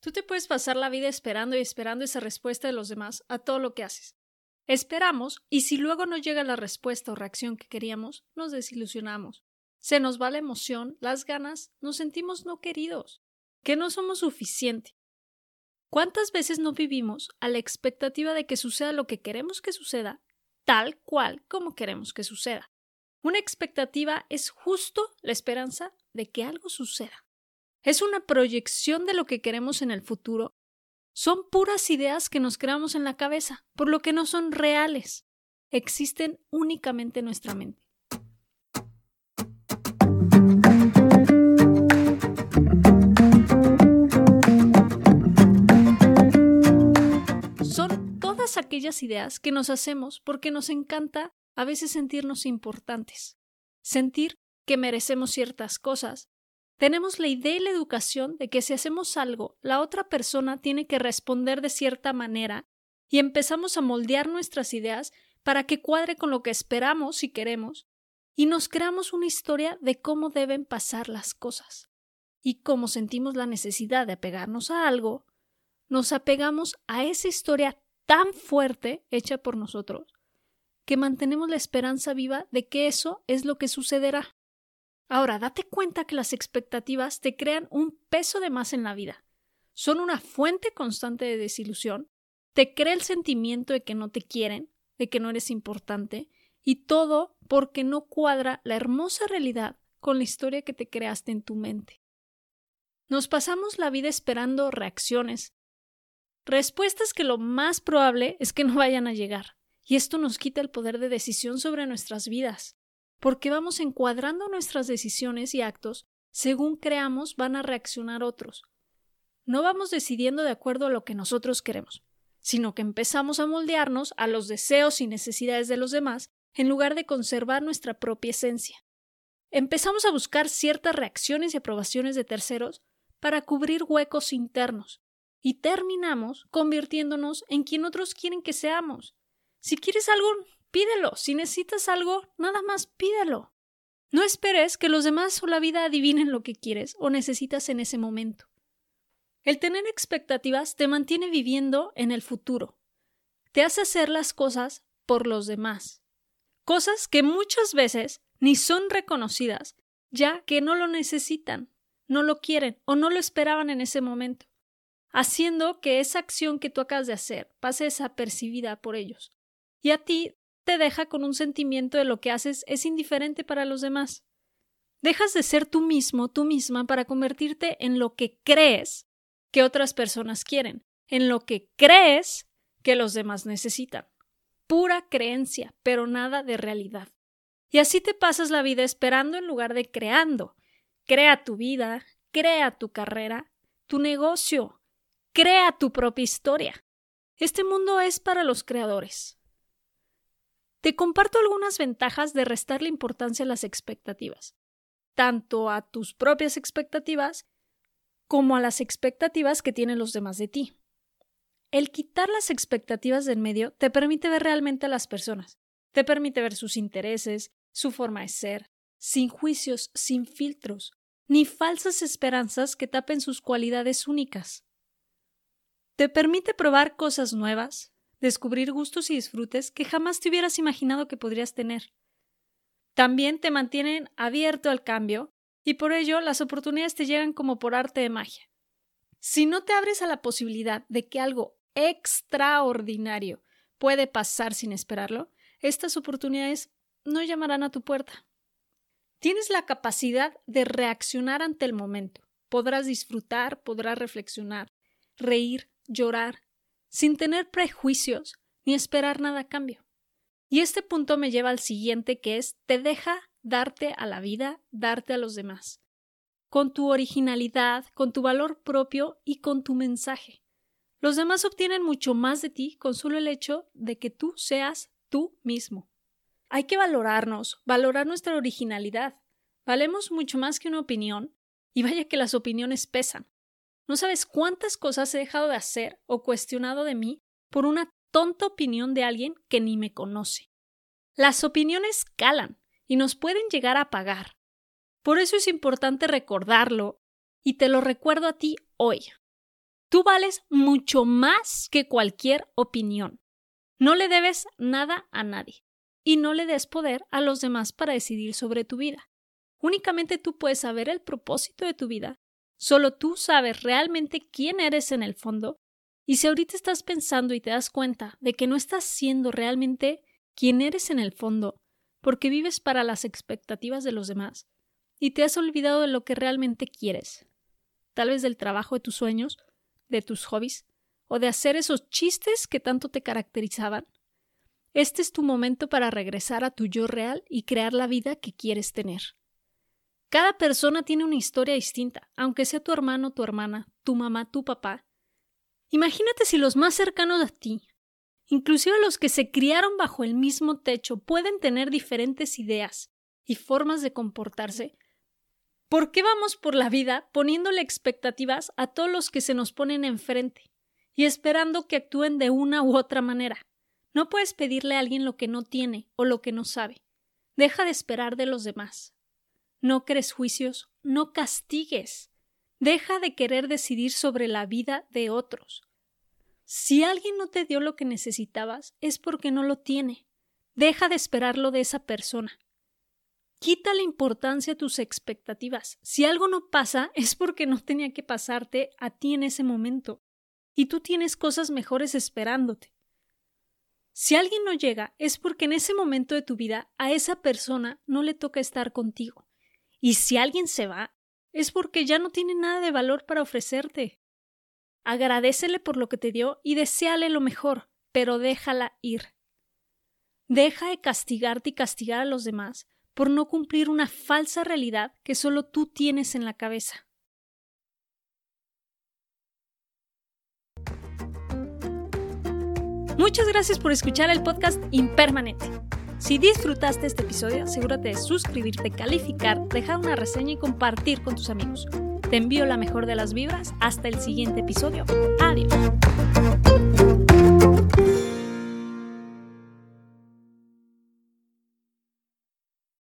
Tú te puedes pasar la vida esperando y esperando esa respuesta de los demás a todo lo que haces. Esperamos y si luego no llega la respuesta o reacción que queríamos, nos desilusionamos. Se nos va la emoción, las ganas, nos sentimos no queridos, que no somos suficiente. ¿Cuántas veces no vivimos a la expectativa de que suceda lo que queremos que suceda, tal cual como queremos que suceda? Una expectativa es justo la esperanza de que algo suceda. Es una proyección de lo que queremos en el futuro. Son puras ideas que nos creamos en la cabeza, por lo que no son reales. Existen únicamente en nuestra mente. Son todas aquellas ideas que nos hacemos porque nos encanta a veces sentirnos importantes, sentir que merecemos ciertas cosas tenemos la idea y la educación de que si hacemos algo, la otra persona tiene que responder de cierta manera y empezamos a moldear nuestras ideas para que cuadre con lo que esperamos y queremos, y nos creamos una historia de cómo deben pasar las cosas. Y como sentimos la necesidad de apegarnos a algo, nos apegamos a esa historia tan fuerte hecha por nosotros, que mantenemos la esperanza viva de que eso es lo que sucederá. Ahora, date cuenta que las expectativas te crean un peso de más en la vida. Son una fuente constante de desilusión, te crea el sentimiento de que no te quieren, de que no eres importante, y todo porque no cuadra la hermosa realidad con la historia que te creaste en tu mente. Nos pasamos la vida esperando reacciones, respuestas que lo más probable es que no vayan a llegar, y esto nos quita el poder de decisión sobre nuestras vidas porque vamos encuadrando nuestras decisiones y actos según creamos van a reaccionar otros. No vamos decidiendo de acuerdo a lo que nosotros queremos, sino que empezamos a moldearnos a los deseos y necesidades de los demás en lugar de conservar nuestra propia esencia. Empezamos a buscar ciertas reacciones y aprobaciones de terceros para cubrir huecos internos, y terminamos convirtiéndonos en quien otros quieren que seamos. Si quieres algo, Pídelo. Si necesitas algo, nada más pídelo. No esperes que los demás o la vida adivinen lo que quieres o necesitas en ese momento. El tener expectativas te mantiene viviendo en el futuro. Te hace hacer las cosas por los demás. Cosas que muchas veces ni son reconocidas, ya que no lo necesitan, no lo quieren o no lo esperaban en ese momento, haciendo que esa acción que tú acabas de hacer pase desapercibida por ellos. Y a ti te deja con un sentimiento de lo que haces es indiferente para los demás. Dejas de ser tú mismo, tú misma, para convertirte en lo que crees que otras personas quieren, en lo que crees que los demás necesitan. Pura creencia, pero nada de realidad. Y así te pasas la vida esperando en lugar de creando. Crea tu vida, crea tu carrera, tu negocio, crea tu propia historia. Este mundo es para los creadores. Te comparto algunas ventajas de restarle importancia a las expectativas, tanto a tus propias expectativas como a las expectativas que tienen los demás de ti. El quitar las expectativas del medio te permite ver realmente a las personas, te permite ver sus intereses, su forma de ser, sin juicios, sin filtros, ni falsas esperanzas que tapen sus cualidades únicas. Te permite probar cosas nuevas, descubrir gustos y disfrutes que jamás te hubieras imaginado que podrías tener. También te mantienen abierto al cambio y por ello las oportunidades te llegan como por arte de magia. Si no te abres a la posibilidad de que algo extraordinario puede pasar sin esperarlo, estas oportunidades no llamarán a tu puerta. Tienes la capacidad de reaccionar ante el momento. Podrás disfrutar, podrás reflexionar, reír, llorar, sin tener prejuicios ni esperar nada a cambio. Y este punto me lleva al siguiente que es te deja darte a la vida, darte a los demás, con tu originalidad, con tu valor propio y con tu mensaje. Los demás obtienen mucho más de ti con solo el hecho de que tú seas tú mismo. Hay que valorarnos, valorar nuestra originalidad. Valemos mucho más que una opinión, y vaya que las opiniones pesan. No sabes cuántas cosas he dejado de hacer o cuestionado de mí por una tonta opinión de alguien que ni me conoce. Las opiniones calan y nos pueden llegar a pagar. Por eso es importante recordarlo y te lo recuerdo a ti hoy. Tú vales mucho más que cualquier opinión. No le debes nada a nadie y no le des poder a los demás para decidir sobre tu vida. Únicamente tú puedes saber el propósito de tu vida. Solo tú sabes realmente quién eres en el fondo. Y si ahorita estás pensando y te das cuenta de que no estás siendo realmente quién eres en el fondo, porque vives para las expectativas de los demás, y te has olvidado de lo que realmente quieres, tal vez del trabajo de tus sueños, de tus hobbies, o de hacer esos chistes que tanto te caracterizaban, este es tu momento para regresar a tu yo real y crear la vida que quieres tener. Cada persona tiene una historia distinta, aunque sea tu hermano, tu hermana, tu mamá, tu papá. Imagínate si los más cercanos a ti, inclusive los que se criaron bajo el mismo techo, pueden tener diferentes ideas y formas de comportarse. ¿Por qué vamos por la vida poniéndole expectativas a todos los que se nos ponen enfrente y esperando que actúen de una u otra manera? No puedes pedirle a alguien lo que no tiene o lo que no sabe. Deja de esperar de los demás. No crees juicios, no castigues. Deja de querer decidir sobre la vida de otros. Si alguien no te dio lo que necesitabas, es porque no lo tiene. Deja de esperarlo de esa persona. Quita la importancia a tus expectativas. Si algo no pasa, es porque no tenía que pasarte a ti en ese momento. Y tú tienes cosas mejores esperándote. Si alguien no llega, es porque en ese momento de tu vida a esa persona no le toca estar contigo. Y si alguien se va, es porque ya no tiene nada de valor para ofrecerte. Agradecele por lo que te dio y deséale lo mejor, pero déjala ir. Deja de castigarte y castigar a los demás por no cumplir una falsa realidad que solo tú tienes en la cabeza. Muchas gracias por escuchar el podcast Impermanente. Si disfrutaste este episodio, asegúrate de suscribirte, calificar, dejar una reseña y compartir con tus amigos. Te envío la mejor de las vibras. Hasta el siguiente episodio. Adiós.